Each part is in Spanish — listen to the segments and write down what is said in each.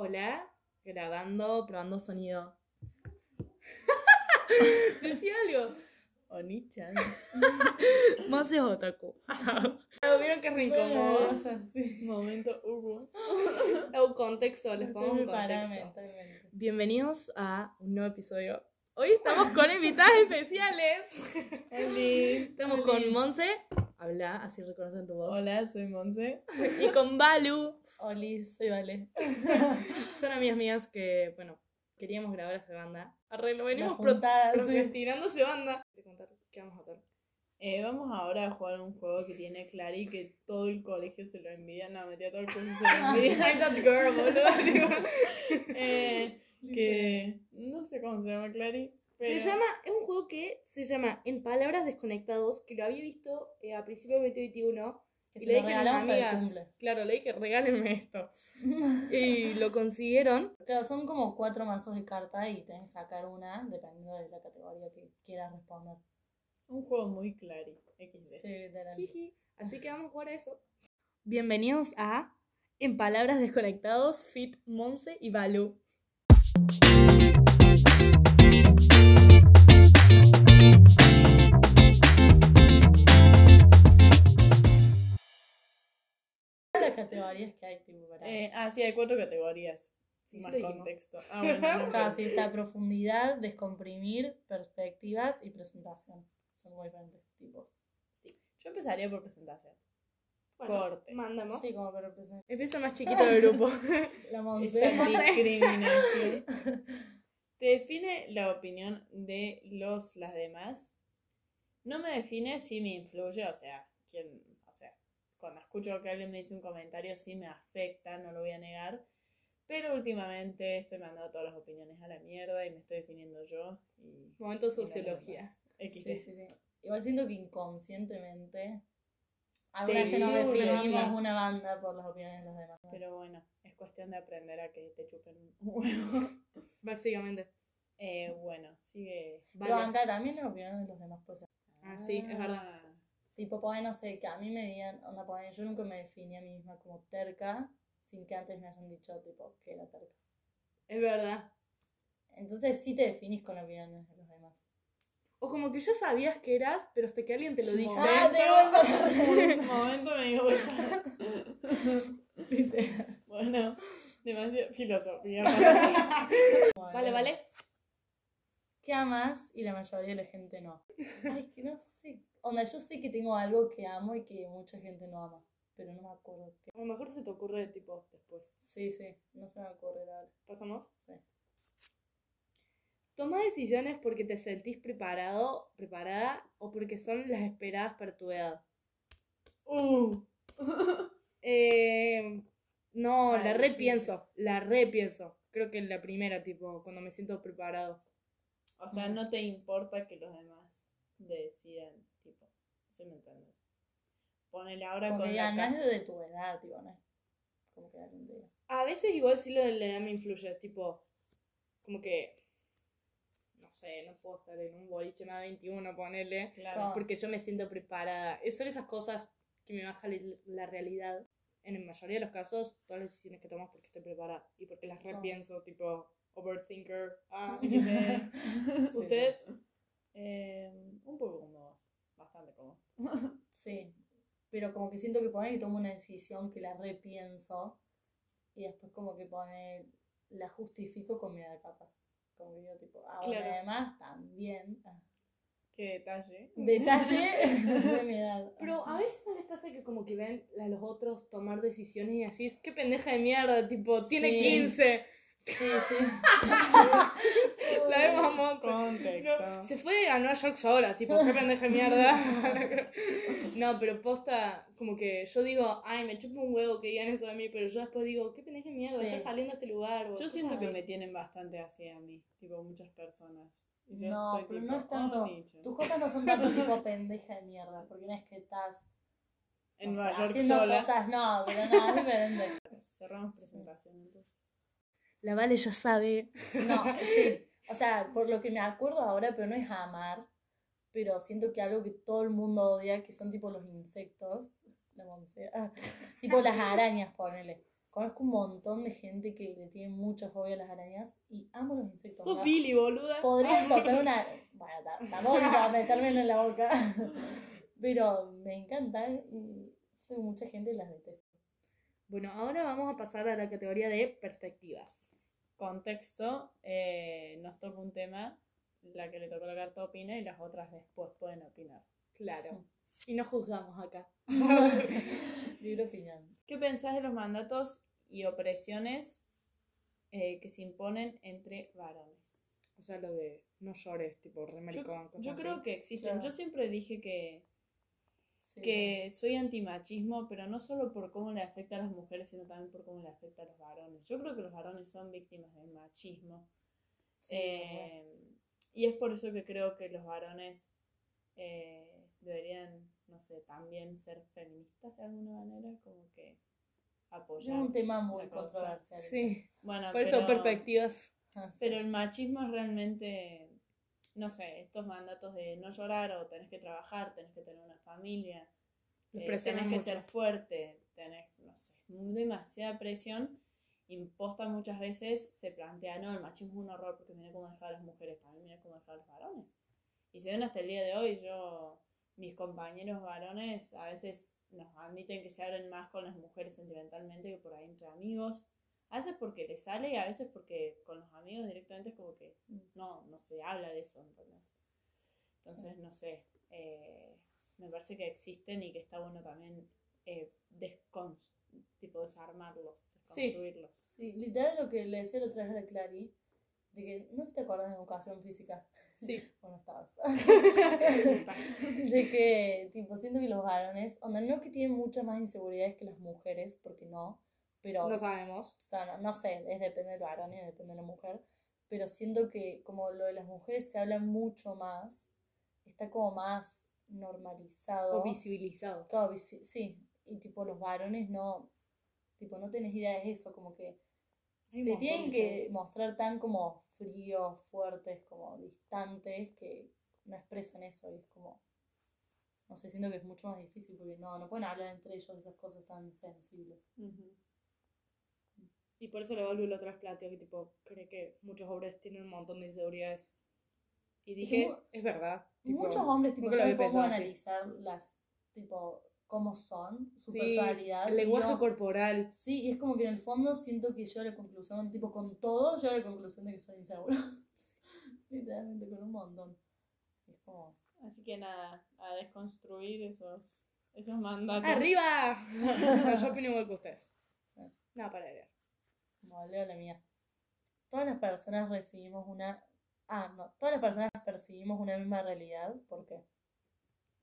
Hola, grabando, probando sonido. Decía algo. Oni-chan. Monse es otaku. ¿Vieron qué rico? Bueno, es así. Momento Hugo. Un contexto, les pongo un contexto. Bienvenidos a un nuevo episodio. Hoy estamos con invitadas especiales. Estamos con Monse. Habla, así reconocen tu voz. Hola, soy Monse. Y con Balu. Oli, soy Vale. Son amigas mías que, bueno, queríamos grabar esa banda. Arreglo, venimos pro- juntada, sí. procrastinando esa banda. A qué vamos a hacer. Eh, vamos ahora a jugar un juego que tiene Clary que todo el colegio se lo envidia. No, metí a todo el colegio se lo envidia. I'm that girl, boludo. Eh, que no sé cómo se llama Clary. Pero... Se llama, es un juego que se llama En Palabras Desconectados, que lo había visto eh, a principios del 2021. Que y se le dije a mis amigas, claro, le dije, regálenme esto. y lo consiguieron. Claro, son como cuatro mazos de carta y tenés que sacar una dependiendo de la categoría que quieras responder. Un juego muy Clary. XD. Sí. Jiji. Así que vamos a jugar a eso. Bienvenidos a En Palabras Desconectados, Fit Monse y Balu. Categorías que hay, tipo, para... Eh, ah, sí, hay cuatro categorías. Sí, más sí dijimos. contexto. Ah, bueno, no, Claro, sí, está profundidad, descomprimir, perspectivas y presentación. Son como diferentes tipos. Yo empezaría por presentación. Bueno, Corte. Mandamos. Sí, como para presentar. Empieza más chiquito del grupo. La discriminación. Te define la opinión de los, las demás. No me define si me influye, o sea, quién, cuando escucho que alguien me dice un comentario sí me afecta, no lo voy a negar. Pero últimamente estoy mandando todas las opiniones a la mierda y me estoy definiendo yo. Y, Momento sociología. Sí, sí, sí. Igual siento que inconscientemente Sí, alguna vez nos definimos una banda por las opiniones de los demás. Pero bueno, es cuestión de aprender a que te chupen un huevo. Básicamente. Eh, bueno, sigue. Vale. Pero acá también las opiniones de los demás pues Ah, sí, es verdad. Tipo, pues no sé, que a mí me digan, onda, pues yo nunca me definí a mí misma como terca sin que antes me hayan dicho, tipo, que era terca. Es verdad. Entonces sí te definís con opiniones de los demás. O como que ya sabías que eras, pero hasta que alguien te lo dice. Ah, te Un momento me dio Bueno, demasiado filosofía. para mí. Vale, vale. ¿Qué amas? Y la mayoría de la gente no. Ay, es que no sé. Onda, yo sé que tengo algo que amo y que mucha gente no ama, pero no me acuerdo qué. A lo mejor se te ocurre tipo después. Sí, sí, no se me ocurre ahora. ¿Pasamos? Sí. Toma decisiones porque te sentís preparado, preparada o porque son las esperadas para tu edad. Uh. Eh, no, Ay, la repienso, la repienso. Creo que la primera, tipo, cuando me siento preparado. O sea, no te importa que los demás decidan, tipo, ¿sí me entiendes? Ponele ahora Como con la no es de tu edad, tipo, no es como que te diga. A veces igual sí lo de la edad me influye, tipo, como que, no sé, no puedo estar en un boliche más 21, ponerle, Claro. porque yo me siento preparada. Son esas cosas que me bajan la- realidad. En la mayoría de los casos, todas las decisiones que tomas porque estoy preparada y porque las Claro. repienso, tipo, overthinker. Ah, Sí. ¿Ustedes? Eh, un poco como vos, bastante como vos. Sí, pero como que siento que pone y tomo una decisión que la repienso y después como que pone, la justifico con mi edad capaz. Como que yo tipo, ah, bueno, Claro. además también, ah, Qué detalle. detalle de mi edad. Pero a veces no les pasa que como que ven a los otros tomar decisiones y así, es que pendeja de mierda, tipo, tiene Sí. 15. Sí, sí. La vemos a. Contexto. No, se fue a Nueva York sola, tipo, qué pendeja de mierda. no, pero posta, como que yo digo, ay, me chupa un huevo que digan eso de mí, pero yo después digo, qué pendeja de mierda, Sí. estás saliendo a este lugar. Yo siento que me tienen bastante así a mí, tipo muchas personas. Y yo No, estoy pero tipo, no es tanto, "Oh, Nietzsche". tus cosas no son tanto tipo pendeja de mierda, porque no es que estás En Nueva sea, York haciendo sola. cosas, no, pero no, es diferente. Cerramos presentación entonces. La Vale ya sabe. No, sí. O sea, por lo que me acuerdo ahora, pero no es amar, pero siento que algo que todo el mundo odia, que son tipo los insectos, la ah, tipo las arañas, ponele. conozco un montón de gente que le tiene mucha fobia a las arañas y amo los insectos. Sos. Billy, boluda. Podría tocar una. Bueno, ta- tampoco para metérmelo en la boca. Pero me encantan y mucha gente las detesta. Bueno, ahora vamos a pasar a la categoría de perspectivas. Contexto, eh, nos toca un tema, la que le tocó la carta opina y las otras después pueden opinar. Claro. Y no juzgamos acá. Libre opinión. ¿Qué pensás de los mandatos y opresiones eh, que se imponen entre varones? O sea, lo de no llores, tipo re Yo, maricón, cosas yo así. creo que existen. Claro. Yo siempre dije que, Sí. que soy antimachismo, pero no solo por cómo le afecta a las mujeres, sino también por cómo le afecta a los varones. Yo creo que los varones son víctimas del machismo. Sí, Eh, y es por eso que creo que los varones eh, deberían, no sé, también ser feministas de alguna manera, como que Es apoyar. un tema muy controversial. Sí, Bueno, por eso perspectivas. Ah, sí. pero el machismo es realmente, no sé, estos mandatos de no llorar o tenés que trabajar, tenés que tener una familia, eh, tenés que mucho. ser fuerte, tenés, no sé, demasiada presión. Imposta muchas veces se plantea, no, el machismo es un horror porque mira cómo deja a las mujeres, también mira cómo deja a los varones. Y se ven hasta el día de hoy, yo, mis compañeros varones a veces nos admiten que se abren más con las mujeres sentimentalmente que por ahí entre amigos. A veces porque les sale y a veces porque con los amigos directamente es como que no, no se habla de eso, ¿entendés? Entonces, no sé, eh, me parece que existen y que está bueno también eh, tipo desarmarlos, Sí. desconstruirlos. Sí, literal lo que le decía la otra vez a la Clary, de que no sé si te acuerdas de educación física. Sí. Bueno, estabas. de que, tipo, siento que los varones, onda, no que tienen muchas más inseguridades que las mujeres, porque no, pero, No sabemos. claro, no sé, es depende del varón y depende de la mujer, pero siento que como lo de las mujeres se habla mucho más, está como más normalizado. O visibilizado. Claro, visi- sí, y tipo los varones no, tipo no tenés idea de eso, como que Hay se tienen que mostrar tan como fríos, fuertes, como distantes, que no expresan eso y es como, no sé, siento que es mucho más difícil porque no, no pueden hablar entre ellos de esas cosas tan sensibles. Ujú. Y por eso le vuelvo la otra vez planteo que tipo, cree que muchos hombres tienen un montón de inseguridades. Y dije, mu- es verdad. tipo, Muchos hombres, tipo, yo pongo a pensado así. analizar las, tipo, cómo son, su Sí, personalidad. El lenguaje corporal. Sí, y es como que en el fondo siento que yo a la conclusión, tipo con todo, yo a la conclusión de que soy insegura. Literalmente con un montón. Es como, Así que nada, a desconstruir esos, esos mandatos. ¡Arriba! No, yo opino igual que ustedes. Sí. Nada para agregar. Leo la mía. Todas las personas recibimos una. Ah, no. Todas las personas percibimos una misma realidad. ¿Por qué?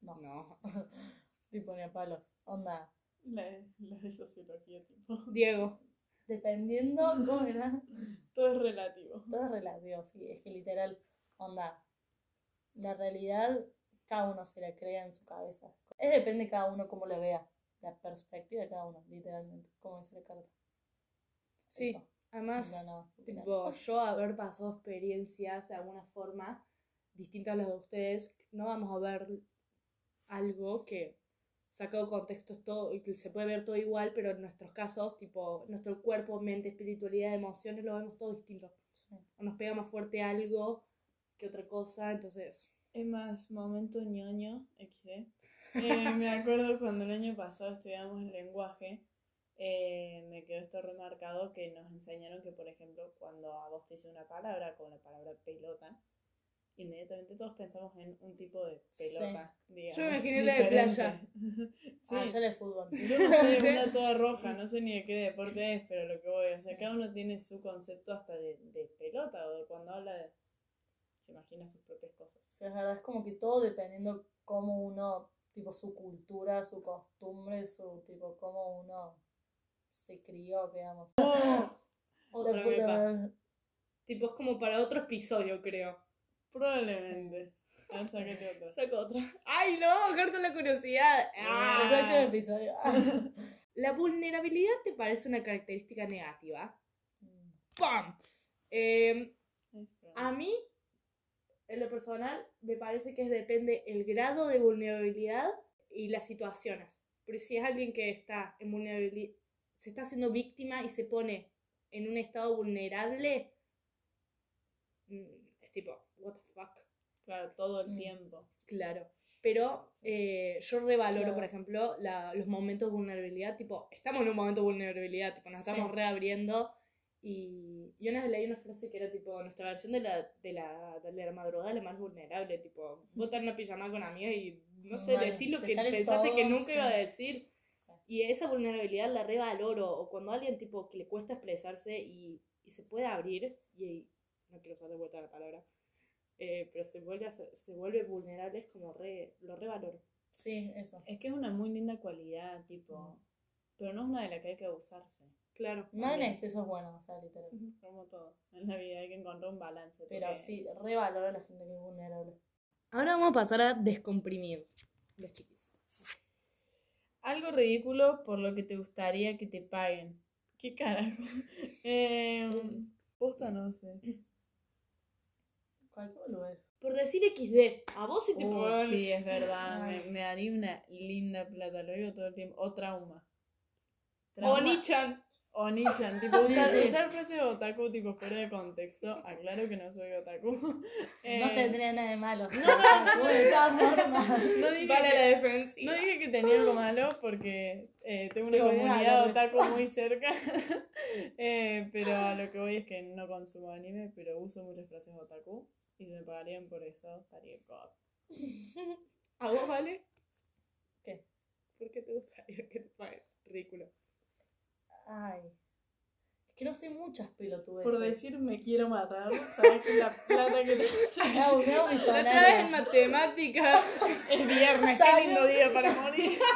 No. No. tipo ni a palos. Onda. La, la de sociología, tipo. Diego. Dependiendo, ¿cómo era? Todo es relativo. Todo es relativo, sí. Es que literal, onda. La realidad, cada uno se la crea en su cabeza. Es depende de cada uno cómo la vea. La perspectiva de cada uno, literalmente. Como dice la carta. Sí. Eso. Además, No, no, literal. tipo, yo haber pasado experiencias de alguna forma distintas a las de ustedes, no vamos a ver algo que sacado de contexto es todo, y que se puede ver todo igual, pero en nuestros casos, tipo, nuestro cuerpo, mente, espiritualidad, emociones, lo vemos todo distinto. Sí. O nos pega más fuerte algo que otra cosa, entonces, Es más, momento ñoño, XD. Eh, me acuerdo cuando el año pasado estudiamos el lenguaje, eh, me quedó esto remarcado que nos enseñaron que, por ejemplo, cuando a vos te dice una palabra, como la palabra pelota, inmediatamente todos pensamos en un tipo de pelota. digamos, Yo me imaginé la de playa. sí. Ah, yo de fútbol. Yo no sé, una toda roja, no sé ni de qué deporte es, pero lo que voy, o sea, Sí. cada uno tiene su concepto hasta de, de pelota o de cuando habla de... se imagina sus propias cosas. Es verdad, es como que todo dependiendo cómo uno, tipo su cultura, su costumbre, su tipo, cómo uno se crió, digamos. otra puta mepa. madre. Tipo, es como para otro episodio, creo. Probablemente. A ver, sácate otra. Saco otra. ¡Ay, no! Bajar con la curiosidad. Ah. El próximo episodio. ¿La vulnerabilidad te parece una característica negativa? Mm, ¡Pam! Eh, Es a mí, en lo personal, me parece que depende el grado de vulnerabilidad y las situaciones. Pero si es alguien que está en vulnerabili- se está haciendo víctima y se pone en un estado vulnerable, mm, es tipo, what the fuck. Claro, todo el Mm. tiempo. Claro. Pero eh, yo revaloro, Claro. por ejemplo, la- los momentos de vulnerabilidad. Tipo, estamos en un momento de vulnerabilidad, tipo, nos Sí. estamos reabriendo. Y, y una vez leí una frase que era tipo, nuestra versión de la, de la, de la madrugada es la más vulnerable. Tipo, vos en una pijama con amigas y no sé, Vale, decís lo que pensaste que nunca sí. iba a decir. Y esa vulnerabilidad la revaloro. O cuando alguien tipo que le cuesta expresarse y, y se puede abrir, y no quiero usar de vuelta la palabra, eh, pero se vuelve, a se vuelve vulnerable, es como re, lo revaloro. Sí, eso. Es que es una muy linda cualidad, tipo. Pero no es una de la que hay que abusarse. Claro. No en exceso es bueno, o sea, literal. Como todo. En la vida hay que encontrar un balance. Pero porque- sí, revaloro a la gente que es vulnerable. Ahora vamos a pasar a descomprimir los chiquis. Algo ridículo por lo que te gustaría que te paguen. ¿Qué carajo? eh, posta no sé. Cualquier lo es. Por decir XD, a vos si te Uh, pagan- sí, es verdad. Me, me daría una linda plata, lo digo todo el tiempo. O trauma. Oni-chan. Oni-chan, tipo Sí, usar, sí. usar frases otaku tipo fuera de contexto. Aclaro que no soy otaku. No Eh, tendría nada de malo. No, de todas formas. no dije Vale que- la defensa. No dije que tenía algo malo porque eh, tengo una Sí, comunidad otaku muy cerca. Eh, pero a lo que voy es que no consumo anime, pero uso muchas frases otaku. Y si me pagarían por eso, estaría God. ¿A vos vale? ¿Qué? ¿Por qué te gustaría que te paguen? Ridículo. Ay. Es que no sé muchas pelotudes. Por decir me quiero matar, sabes que la plata que te nuevo La otra vez en matemáticas. es viernes, qué lindo día para morir.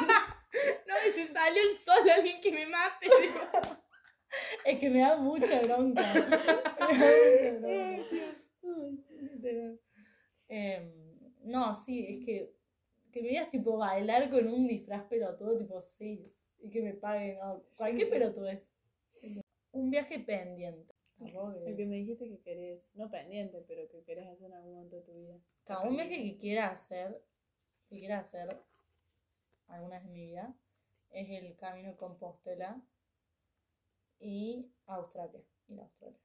No, y si salió el sol, alguien que me mate. Es que me da mucha bronca. Me da mucha bronca. Em, no, sí, es que que me digas tipo bailar con un disfraz pelotudo, tipo sí, y que me paguen, no, cualquier pelotudez. Un viaje pendiente. El que me dijiste que querés, no pendiente, pero que querés hacer en algún momento de tu vida. Cada un viaje que quiera hacer, que quiera hacer alguna vez en mi vida, es el camino de Compostela y Australia. Ir a Australia.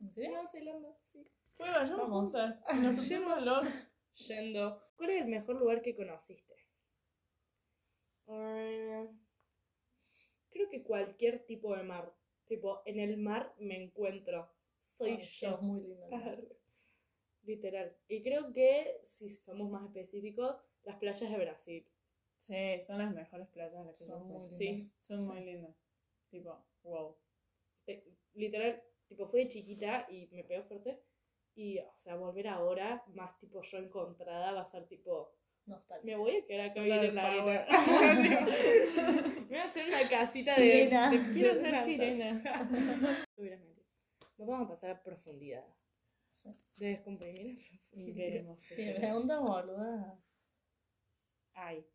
¿En serio? Nueva Zelanda, sí. Pues vayamos Vamos. juntas. Nos pusimos. Yendo. ¿Cuál es el mejor lugar que conociste? Creo que cualquier tipo de mar. Tipo, en el mar me encuentro. Soy Ay, yo. sos muy lindo. Literal. Y creo que, si somos más específicos, las playas de Brasil. Sí, son las mejores playas las que Son yo muy lindas. Sí. Son Sí. muy lindas. Tipo, wow. Eh, literal, tipo, fui de chiquita y me pegó fuerte. Y, o sea, volver ahora, más tipo yo encontrada, va a ser tipo, Nostalgia. me voy a quedar acá a vivir en la arena. me voy a hacer una casita Sirena. de, de Quiero de ser plantas. sirena. Nos vamos a pasar a profundidad. Sí. De descomprimir Y sea. preguntas boludas. Ay,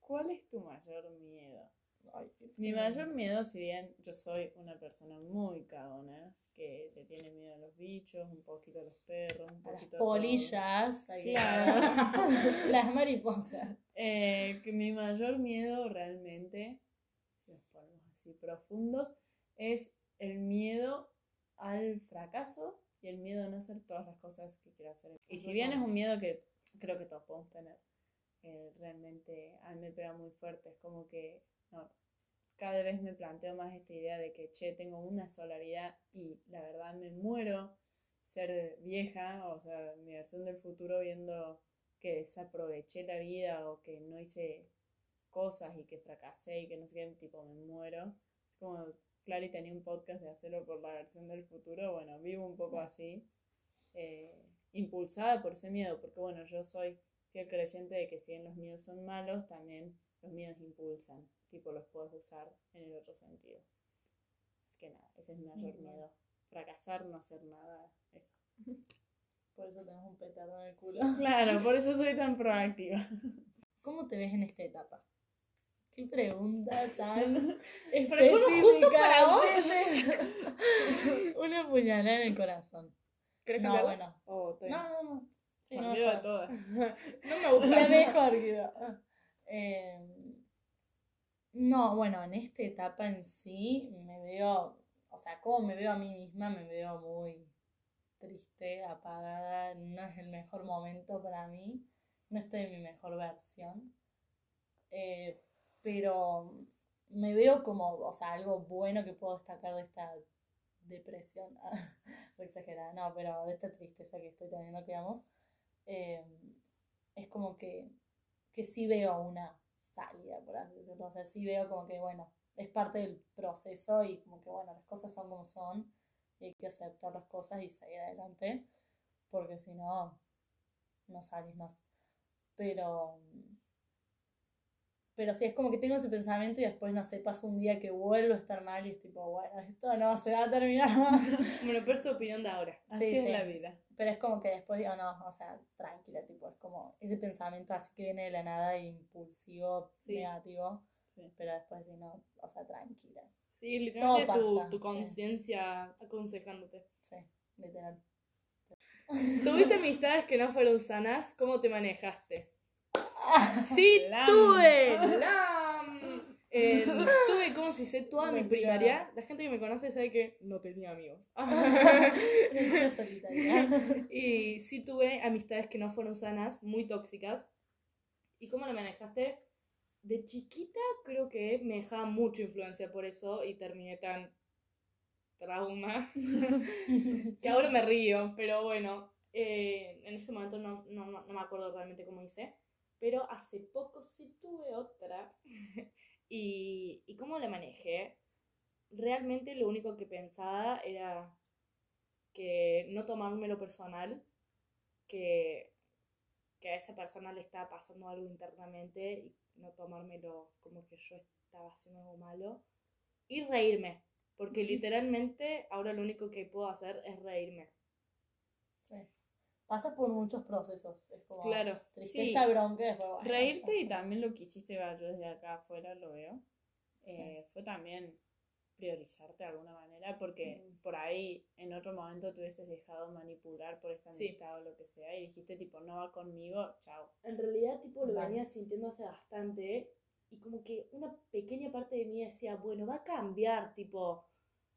¿cuál es tu mayor miedo? Ay, Mi mayor miedo, si bien yo soy una persona muy cagona, que le tiene miedo a los bichos, un poquito a los perros, un A las poquito a todo. polillas. Claro. las mariposas. Eh, que mi mayor miedo realmente, si nos ponemos así profundos, es el miedo al fracaso y el miedo a no hacer todas las cosas que quiero hacer. Y si bien es un miedo que creo que todos podemos tener, eh, realmente a mí me pega muy fuerte. Es como que no, cada vez me planteo más esta idea de que, che, tengo una sola vida y la verdad me muero ser vieja, o sea, mi versión del futuro viendo que desaproveché la vida o que no hice cosas y que fracasé y que no sé qué, tipo, me muero. Es como, Clary tenía un podcast de hacerlo por la versión del futuro, bueno, vivo un poco así, eh, impulsada por ese miedo, porque bueno, yo soy fiel creyente de que si bien los miedos son malos, también los miedos impulsan, tipo, los puedes usar en el otro sentido. Es que nada, ese es mi mayor miedo, fracasar, no hacer nada, eso. Por eso tenemos un petardo en el culo. Claro, por eso soy tan proactiva. ¿Cómo te ves en esta etapa? Qué pregunta tan justo para vos. específica. Una puñalada en el corazón. ¿Querés No, cambiarla? bueno. Oh. No, no, no. Sí, no, mejor. todas. No me gusta. La mejor, quiero. Eh, No, bueno, en esta etapa en sí me veo, o sea, como me veo a mí misma, me veo muy triste, apagada, no es el mejor momento para mí, no estoy en mi mejor versión, eh, pero me veo como, o sea, algo bueno que puedo destacar de esta depresión, exagerada, no, pero de esta tristeza que estoy teniendo, digamos, eh, es como que, que sí veo una salida, por así decirlo. O sea, sí veo como que, bueno, es parte del proceso y como que, bueno, las cosas son como son y hay que aceptar las cosas y seguir adelante, porque si no, no salís más. Pero, pero sí, es como que tengo ese pensamiento y después, no sé, paso un día que vuelvo a estar mal y es tipo, bueno, esto no se va a terminar bueno, pero es tu opinión de ahora. Así Sí, es sí. la vida. Pero es como que después digo, no, o sea, tranquila, tipo, es como ese pensamiento así que viene de la nada, impulsivo, Sí. negativo, pero después digo, no, o sea, tranquila. Sí, literalmente Todo tu, pasa, tu conciencia aconsejándote. Sí, literal. ¿Tuviste amistades que no fueron sanas? ¿Cómo te manejaste? Sí, tuve. Eh, tuve, ¿cómo se dice? Toda mi primaria. La gente que me conoce sabe que no tenía amigos. Y sí tuve amistades que no fueron sanas, muy tóxicas. ¿Y cómo la manejaste? De chiquita creo que me dejaba mucha influencia por eso y terminé tan trauma que ahora me río, pero bueno, eh, en ese momento no, no, no me acuerdo realmente cómo hice, pero hace poco sí tuve otra y, y cómo la manejé, realmente lo único que pensaba era que no tomármelo personal, que, que a esa persona le estaba pasando algo internamente y no tomármelo como que yo estaba haciendo algo malo y reírme, porque literalmente ahora lo único que puedo hacer es reírme. Sí. Pasas por muchos procesos. Es como Claro, tristeza, sí. bronca, después, bueno, Reírte ya. y también lo que hiciste, yo desde acá afuera lo veo, eh, fue también priorizarte de alguna manera, porque Mm. por ahí en otro momento te hubieses dejado manipular por esta Sí. amistad o lo que sea y dijiste tipo, no va conmigo, chao. En realidad, tipo, lo Vale. venía sintiendo hace bastante y como que una pequeña parte de mí decía, bueno, va a cambiar, tipo,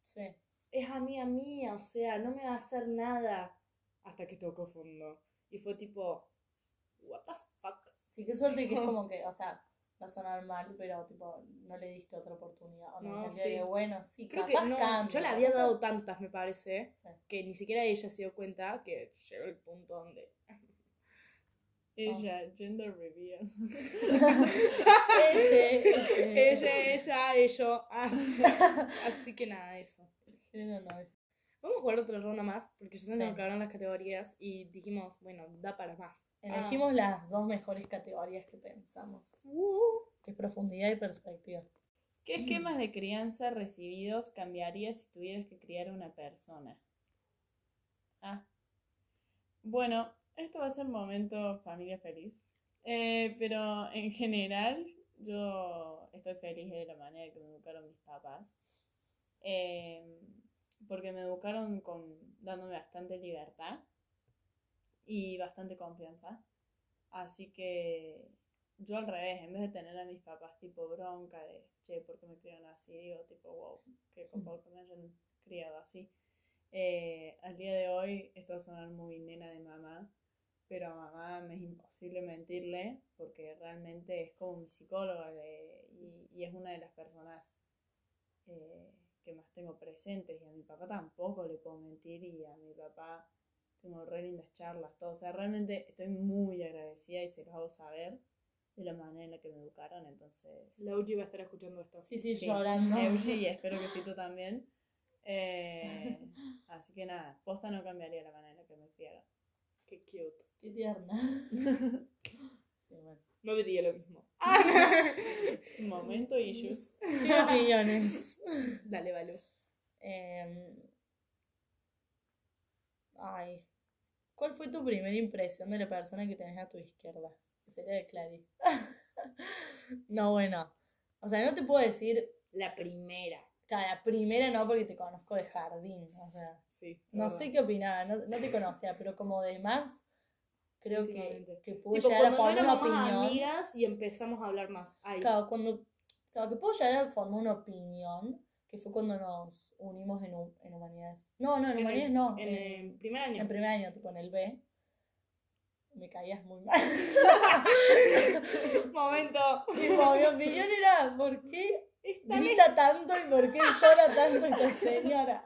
Sí. es amiga mía, o sea, no me va a hacer nada. Hasta que tocó fondo. Y fue tipo, what the fuck. Sí, qué suerte que es como que, o sea, va a sonar mal, pero tipo, no le diste otra oportunidad. O no, No, sí. de bueno, sí, Creo que no, cambia, yo le había dado tantas, me parece, Sí. que ni siquiera ella se dio cuenta que llegó el punto donde... Ella, gender reveal. Ella, ella. ella, ella, ello. Ah. Así que nada, eso. No es- Vamos a jugar otra ronda más, porque ya se Sí. nos acabaron las categorías y dijimos, bueno, da para más. Elegimos las dos mejores categorías que pensamos. Que es profundidad y perspectiva. ¿Qué esquemas de crianza recibidos cambiarías si tuvieras que criar a una persona? Ah. Bueno, esto va a ser momento familia feliz. Eh, pero en general, yo estoy feliz de la manera que me educaron mis papás. Eh, porque me educaron con, dándome bastante libertad y bastante confianza. Así que yo al revés, en vez de tener a mis papás tipo bronca de, che, ¿por qué me criaron así? Digo, tipo, wow, qué copado que me hayan criado así. Eh, al día de hoy, esto va a sonar muy nena de mamá, pero a mamá me es imposible mentirle porque realmente es como mi psicóloga de- y, y es una de las personas eh, que más tengo presentes y a mi papá tampoco le puedo mentir y a mi papá tengo re lindas charlas, todo. O sea, realmente estoy muy agradecida y se los hago saber de la manera en la que me educaron, entonces... La Uchi va a estar escuchando esto. Sí, sí, Sí, llorando. Euge, y espero que Fito también. Eh, así que nada, posta no cambiaría la manera en la que me criaron. Qué cute. Qué tierna. Sí, bueno. No diría lo mismo. Momento issues. Sin opiniones. Dale, Valo. Em, ay. ¿Cuál fue tu primera impresión de la persona que tenés a tu izquierda? Sería de Clary. no, bueno. O sea, no te puedo decir La primera. a la primera no porque te conozco de jardín. O sea, Sí. no verdad. sé qué opinaba, no, no te conocía, pero como demás, creo que, que pude Tipo, llegar a cuando no formar una opinión. amigas y empezamos a hablar más. Ay, Claro, cuando, Claro, que puedo llegar a formar una opinión, que fue cuando nos unimos en, en humanidades. No, no, en, En el- humanidades no. En, en, el primer año. en primer año, tipo en el B. Me caías muy mal. Momento. Tipo, mi opinión era, ¿por qué grita tanto y por qué llora tanto esta señora?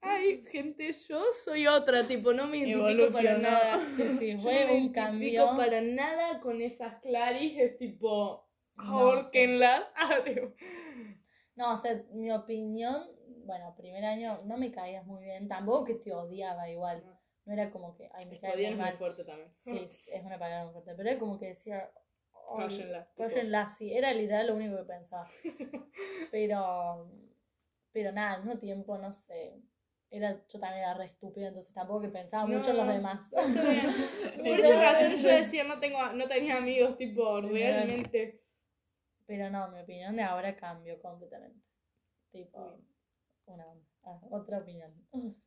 Ay, gente, yo soy otra, tipo, no me identifico para nada. Sí, sí, fue no me un identifico cambio. para nada con esas Claris, es tipo, ahorquenlas. Ah, tipo, No, o sea, mi opinión, bueno, primer año no me caías muy bien, tampoco que te odiaba igual. No. No era como que, ay, me caes odiar muy mal. fuerte también. Sí, es una palabra muy fuerte, pero era como que decía, Cállenla, sí, era literal lo único que pensaba. Pero, pero nada, al mismo tiempo, no sé, era, yo también era re estúpida, entonces tampoco que pensaba No, mucho en los no. demás. Bien. Por esa razón yo decía, no, tengo, no tenía amigos, tipo, realmente. Pero no, mi opinión de ahora cambió completamente. Tipo, una. Ah, otra opinión.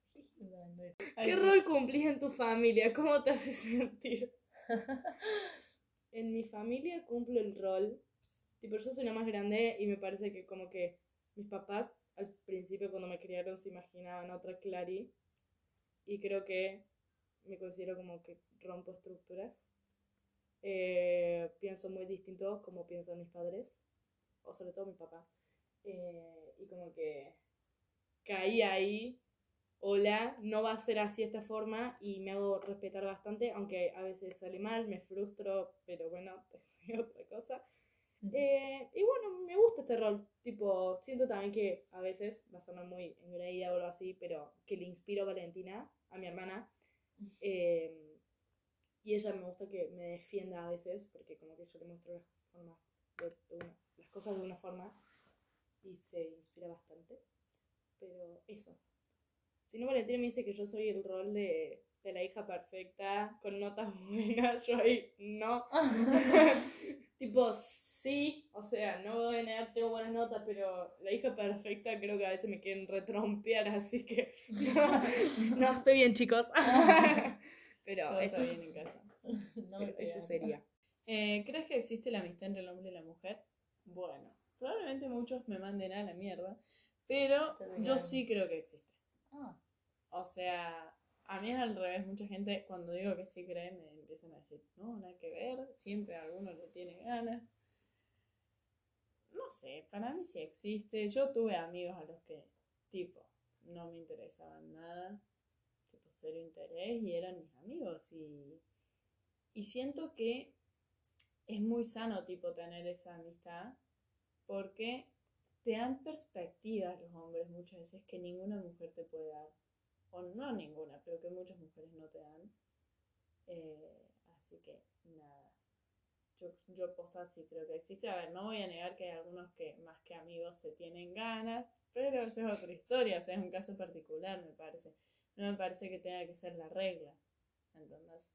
¿Qué rol cumplís en tu familia? ¿Cómo te hace sentir? en mi familia cumplo el rol. Tipo, yo soy la más grande y me parece que como que mis papás al principio cuando me criaron se imaginaban otra Clary. Y creo que me considero como que rompo estructuras. Eh, pienso muy distinto como piensan mis padres. O sobre todo mi papá. Eh, y como que caí ahí hola, no va a ser así esta forma y me hago respetar bastante, aunque a veces sale mal, me frustro, pero bueno, es otra cosa. Eh, y bueno, me gusta este rol, tipo, siento también que a veces, va a sonar muy engreída o algo así, pero que le inspiro a Valentina, a mi hermana, eh, y ella me gusta que me defienda a veces, porque como que yo le muestro las, formas de- de una- las cosas de una forma y se inspira bastante, pero eso. Si no, Valentina me dice que yo soy el rol de, de la hija perfecta, con notas buenas, yo ahí no. tipo, sí, o sea, no voy a negar, tengo buenas notas, pero la hija perfecta creo que a veces me quieren retrompear, así que no, no, estoy bien, chicos. Pero Todo eso, está bien en casa. No me pero eso sería. Eh, ¿Crees que existe la amistad entre el hombre y la mujer? Bueno, probablemente muchos me manden a la mierda, pero yo sí creo que existe. Ah, O sea, a mí es al revés. Mucha gente, cuando digo que sí cree, me empiezan a decir, no, nada que ver. Siempre alguno le tiene ganas. No sé, para mí sí existe. Yo tuve amigos a los que, tipo, no me interesaban nada. Cero interés y eran mis amigos. Y, y siento que es muy sano, tipo, tener esa amistad. Porque te dan perspectivas los hombres muchas veces que ninguna mujer te puede dar o no ninguna, pero que muchas mujeres no te dan. Eh, así que nada. Yo, yo posta sí creo que existe. A ver, no voy a negar que hay algunos que más que amigos se tienen ganas, pero esa es otra historia, es un caso particular, me parece. No me parece que tenga que ser la regla. ¿Entendés?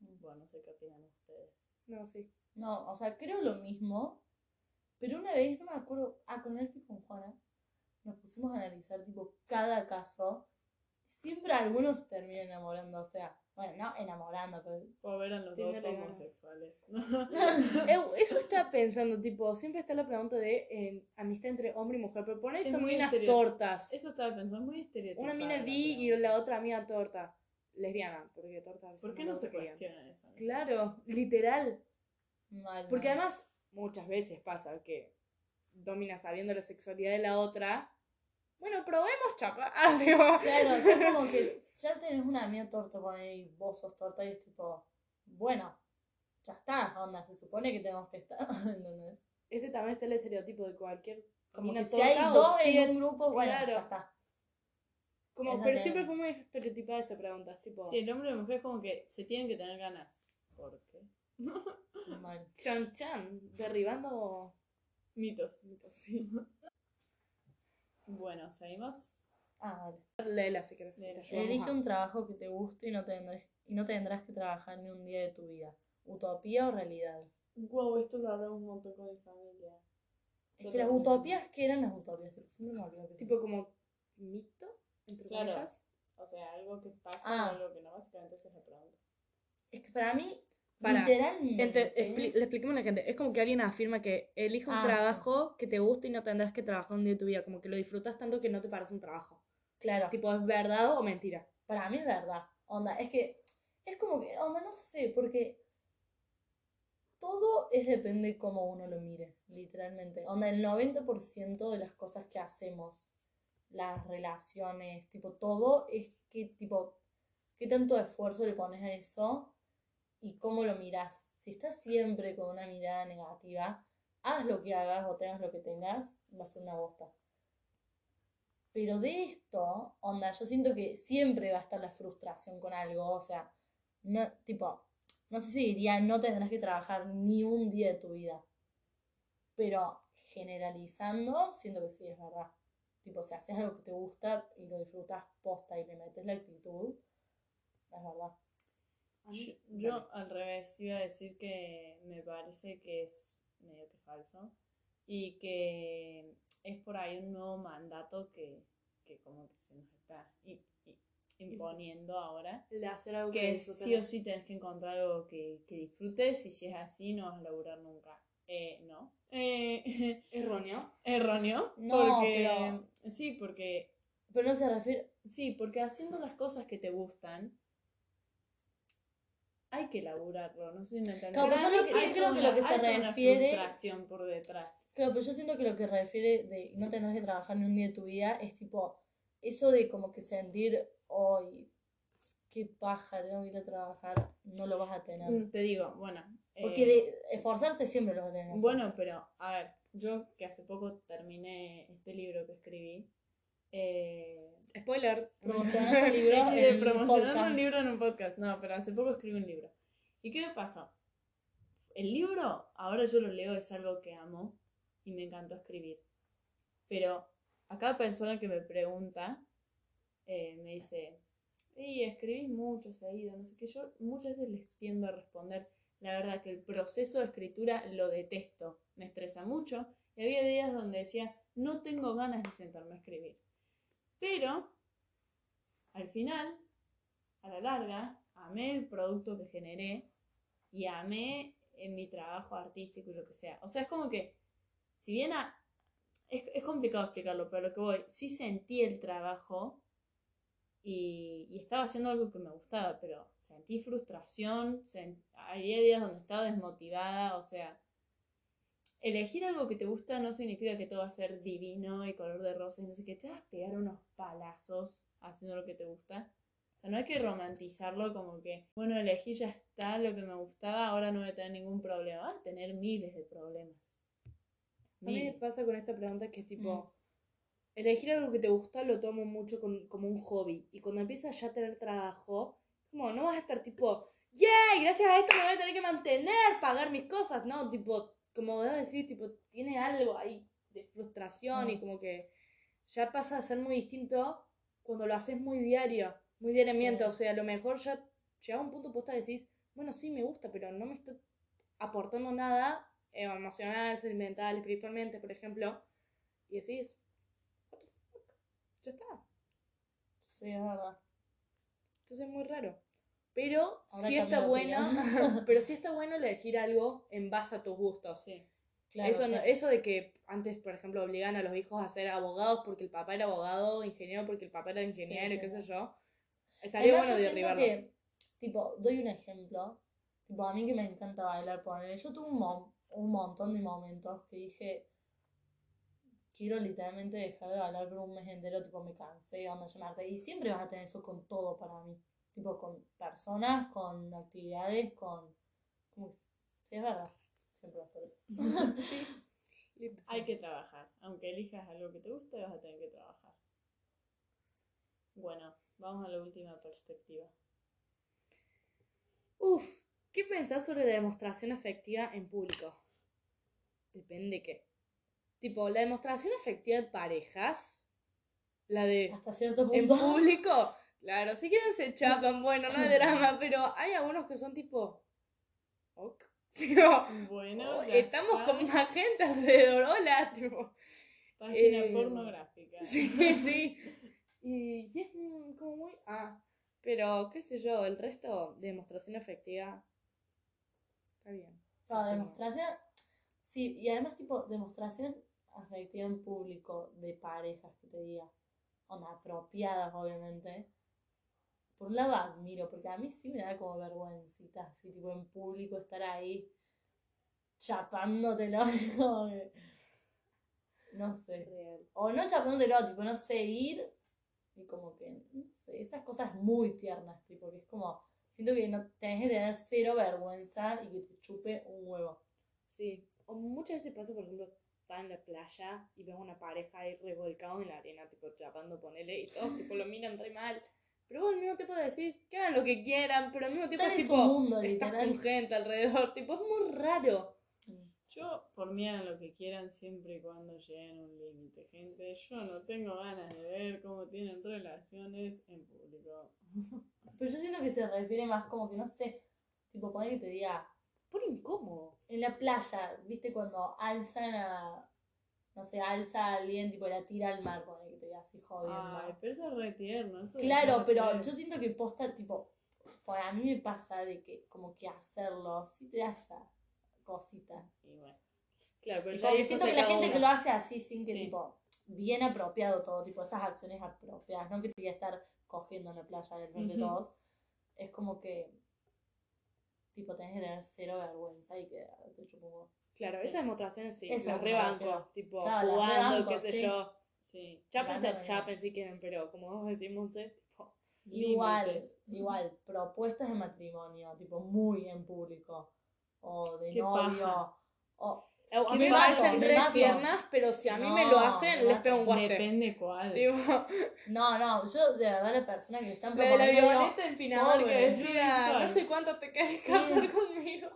Bueno, no sé qué opinan ustedes. No, sí. no, o sea, creo lo mismo, pero una vez, no me acuerdo, ah, con Elfi y con Juana, nos pusimos a analizar, tipo, cada caso. Siempre algunos se terminan enamorando, o sea, bueno, no enamorando, pero Puedo ver a los dos homosexuales. Eso estaba pensando, tipo, siempre está la pregunta de eh, amistad entre hombre y mujer, pero Es son muy unas tortas. Eso estaba pensando, es muy estereotipado. Una mina bi y la otra amiga torta. Lesbiana, porque torta a veces ¿Por qué no se cuestionan eso? Claro, literal. mal. Porque mal. además, muchas veces pasa que domina sabiendo la sexualidad de la otra. Bueno, probemos chapa. Ah, digo. Claro, ya como que ya tenés una amiga torta con ahí, vos sos torta y es tipo, bueno, ya está, onda, se supone que tenemos que estar, ¿entendés? Ese también está el estereotipo de cualquier. Como que si hay dos en un grupo, bueno, claro. ya está. Como, Esa pero tiene- siempre fue muy estereotipada esa pregunta. Es tipo, Sí, el hombre y la mujer es como que se tienen que tener ganas. ¿Por qué? Mal. chan chan, derribando Mitos. mitos, sí. Bueno, seguimos. Ah, dale. Léela si. Léela. ayudamos Elige a- un trabajo que te guste y no tendrás, y no tendrás que trabajar ni un día de tu vida. ¿Utopía o realidad? Wow, esto lo hablamos un montón con mi familia. Es Yo que las utopías, ¿qué eran las utopías? Siempre me olvido que Tipo como mito, entre Claro. comillas. O sea, algo que pasa Ah. o algo que no, básicamente esa es la pregunta. Es que para mí, Para, Literalmente. le expliquemos a la gente. Es como que alguien afirma que elija un Ah, sí. trabajo que te guste y no tendrás que trabajar un día de tu vida. Como que lo disfrutas tanto que no te parece un trabajo. Claro. Tipo, ¿es verdad o mentira? Para mí es verdad. Onda, es que es como que, onda, no sé, porque todo es depende de cómo uno lo mire, literalmente. Onda, el 90% de las cosas que hacemos, las relaciones, tipo, todo es que, tipo, qué tanto esfuerzo le pones a eso y cómo lo miras. Si estás siempre con una mirada negativa, haz lo que hagas o tengas lo que tengas, va a ser una bosta. Pero de esto, onda, yo siento que siempre va a estar la frustración con algo, o sea, no, tipo, no sé si diría no tendrás que trabajar ni un día de tu vida, pero generalizando, siento que sí es verdad. Tipo, si haces algo que te gusta y lo disfrutas posta y le metes la actitud, es verdad. A mí- Yo, yo, al revés iba a decir que me parece que es medio que falso y que es por ahí un nuevo mandato que, que como que se nos está i- i- imponiendo ahora. De hacer algo Que disfrutes. sí o sí tenés que encontrar algo que, que disfrutes y si es así no vas a laburar nunca. Eh, no. Eh, Erróneo. erróneo. No, porque, pero- Sí, porque Pero no se refiere, Sí, porque haciendo las cosas que te gustan, hay que laburarlo, no sé si me entendés. Claro, pero yo lo que- yo creo que lo que se refiere- frustración por detrás. Claro, pero yo siento que lo que refiere de no tendrás que trabajar ni un día de tu vida es tipo eso de como que sentir, hoy, qué paja, tengo que ir a trabajar, no lo vas a tener. Mm, Te digo, bueno. Porque eh, de esforzarte siempre lo vas a tener. Bueno, pero a ver, yo que hace poco terminé este libro que escribí, eh, Spoiler. Promocionando el libro en promocionando un libro en un podcast. No, pero hace poco escribí un libro. ¿Y qué me pasó? El libro, ahora yo lo leo, es algo que amo y me encantó escribir. Pero a cada persona que me pregunta, eh, me dice, y escribís mucho seguido, no sé qué. Yo muchas veces les tiendo a responder, la verdad que el proceso de escritura lo detesto, me estresa mucho. Y había días donde decía, no tengo ganas de sentarme a escribir. Pero, al final, a la larga, amé el producto que generé y amé en mi trabajo artístico y lo que sea. O sea, es como que, si bien a- es, es complicado explicarlo, pero lo que voy, sí sentí el trabajo y, estaba haciendo algo que me gustaba, pero sentí frustración, sen- había días donde estaba desmotivada, o sea, elegir algo que te gusta no significa que todo va a ser divino y color de rosa y no sé qué, te vas a pegar unos palazos haciendo lo que te gusta. O sea, no hay que romantizarlo como que, bueno, elegí ya está lo que me gustaba, ahora no voy a tener ningún problema. Vas a tener miles de problemas. A mí me pasa con esta pregunta que es tipo, elegir algo que te gusta lo tomo mucho con- como un hobby. Y cuando empiezas ya a tener trabajo, como no vas a estar tipo, ¡yay! Gracias a esto me voy a tener que mantener, pagar mis cosas. No, tipo, como a decir, tipo, tiene algo ahí de frustración y Mm. como que ya pasa a ser muy distinto cuando lo haces muy diario, muy diariamente. Sí. O sea, a lo mejor ya llega un punto posta decís, bueno, sí me gusta, pero no me está aportando nada emocional, sentimental, espiritualmente, por ejemplo, y decís, what the fuck, ya está. Sí, es verdad. Entonces es muy raro. Pero Ahora sí está bueno, pero sí está bueno elegir algo en base a tus gustos. Sí. Claro, eso, sea, no- eso de que antes, por ejemplo, obligan a los hijos a ser abogados porque el papá era abogado, ingeniero porque el papá era Sí, ingeniero sí, qué sé sí. yo, estaría Además, bueno yo derribarlo. que, tipo, doy un ejemplo. Tipo, a mí que me encanta bailar, poner. Yo tuve un, mo- un montón de momentos que dije, quiero literalmente dejar de bailar por un mes entero, tipo, me cansé, onda, harté. Y siempre vas a tener eso con todo para mí. Tipo, con personas, con actividades, con... Como, sí, es verdad. Siempre va a estar eso. sí. Listo. Hay que trabajar. Aunque elijas algo que te guste, vas a tener que trabajar. Bueno, vamos a la última perspectiva. Uf, ¿qué pensás sobre la demostración afectiva en público? Depende qué. Tipo, la demostración afectiva en parejas, la de Hasta cierto en punto. público, claro, si quieren se chapan, bueno, no hay drama, pero hay algunos que son tipo, ok. Tipo, Bueno, oh, ya estamos está. con más gente alrededor, hola, tipo. Página eh, pornográfica. Sí, sí. Y, y es mm, como muy. Ah, pero qué sé yo, el resto de demostración afectiva. Está bien. Sí. demostración. Sí, y además, tipo, demostración afectiva en público de parejas que te diga. Onda, apropiadas, obviamente. Por un lado admiro, porque a mí sí me da como vergüencita, así, tipo, en público estar ahí chapándotelo. No sé. Real. O no chapándotelo, tipo, no sé, ir y como que, no sé, esas cosas muy tiernas, tipo, que es como, siento que no tenés que tener cero vergüenza y que te chupe un huevo. Sí. O muchas veces pasa, por ejemplo, estar en la playa y ves una pareja ahí revolcada en la arena, tipo chapando, ponele, y todos tipo lo miran re mal. Pero vos al mismo tiempo decís que hagan lo que quieran, pero al mismo tiempo Están es en su tipo, mundo, estás literal. con gente alrededor, tipo, es muy raro. Yo, por mí, hagan lo que quieran siempre y cuando lleguen a un límite, gente. Yo no tengo ganas de ver cómo tienen relaciones en público. Pero yo siento que se refiere más como que, no sé, tipo, poner que te diga, Por incómodo. en la playa, ¿viste? Cuando alzan a, no sé, alza a alguien, tipo, la tira al mar, poner así jodiendo. Ay, pero eso es re tierno. eso Claro, pero yo siento que posta, tipo, pues a mí me pasa de que como que hacerlo, sí te da esa cosita. Y bueno, Claro, pero Y ya como que eso siento que la gente que lo hace así, sin que, Sí. tipo, bien apropiado todo, tipo, esas acciones apropiadas, no que te voy a estar cogiendo en la playa del frente de todos, es como que, tipo, tenés que tener cero vergüenza y que te chupa un huevo. Claro, Sí. esas demostraciones sí, Eso las rebanco, tipo, Claro, jugando, rebanco, qué sé sí. yo. Sí. Chápense, Rebanco, chapen si quieren, pero como vos decimos, es tipo, Igual, Límites. igual, propuestas de matrimonio, tipo, muy en público, o de Qué novio, paja. o... a mí me me mato, parecen me re mato. tiernas, pero si a mí me lo hacen, me les pego un guante. Depende cuál. Tipo, No, no, yo de verdad la persona que están la de la avioneta en Pinamar que decía, no sé cuánto te querés Sí. casar conmigo.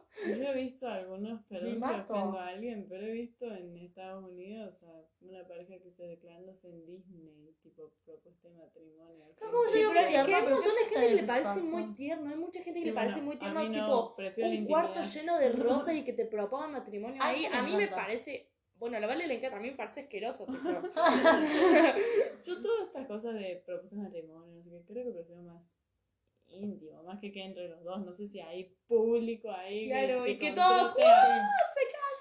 He visto algunos, se mato. ofendo a alguien, pero he visto en Estados Unidos a una pareja que se declarándose en Disney, tipo propuesta de matrimonio. No, como yo digo que que tierno, hay un montón de ¿qué gente que le parece muy tierno, hay mucha gente que Sí, le parece bueno, muy tierno, no, tipo, un cuarto lleno de rosas y que te propongan matrimonio Ah, ahí, a mí me parece, bueno, a la Vale le encanta, a mí me parece asqueroso, tipo. Yo todas estas cosas de propuestas de matrimonio, no sé qué, creo que prefiero más íntimo, más que que entre los dos, no sé si hay público ahí. Claro, y que todos, a-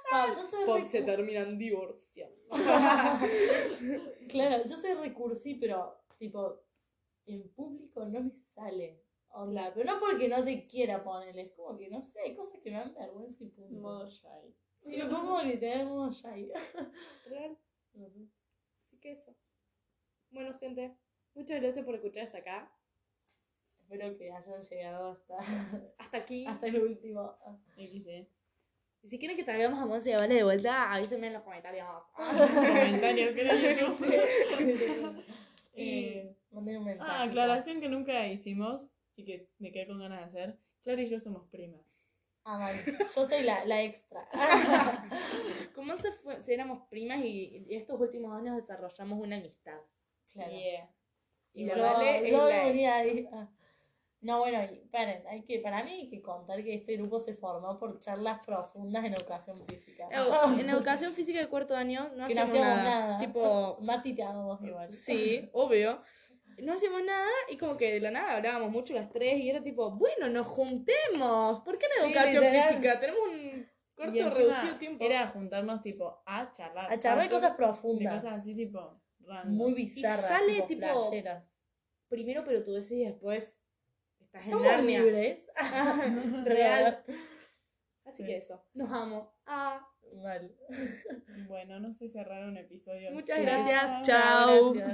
Claro, yo soy Pop se terminan divorciando. Claro, yo soy recursí, pero tipo, en público no me sale. Onda, pero no porque no te quiera ponerle, es como que no sé, hay cosas que me dan vergüenza y punto. Modo shy. Sí, me pongo literal modo shy. Real. No sé. Así que eso. Bueno, gente, muchas gracias por escuchar hasta acá. Espero que hayan llegado hasta, Hasta aquí. hasta el último. XD. Y si quieren que traigamos a Monse y a Vale de vuelta, avísenme en los comentarios. Comentario, creo que. Eh, manden un mensaje. Ah, aclaración que nunca hicimos y que me quedé con ganas de hacer. Clara y yo somos primas. Ah, mal. Yo soy la, la extra. Con Monse fue, sí, éramos primas y, y estos últimos años desarrollamos una amistad. Claro. Yeah. Y yo, la Vale yo la- venía ahí. ah. No, bueno, y paren, hay que, para mí hay que contar que este grupo se formó por charlas profundas en educación física. En educación física de cuarto año no que no hacíamos hacíamos nada. nada. Tipo, Mati te amamos igual. sí, obvio. No hacíamos nada y como que de la nada hablábamos mucho las tres y era tipo, bueno, nos juntemos. ¿Por qué en Sí, educación literal. física? Tenemos un corto Y reducido tiempo. Era juntarnos tipo a charlar. A charlar de tanto cosas De profundas. cosas así tipo random. muy bizarras. sale, tipo, tipo, pero tú decís y después estás en Somos Narnia. libres. Real. Así Sí. que eso, nos amo. Ah, Mal. Bueno, no sé cerrar un episodio. muchas Sí. gracias. Chao, Chao. gracias.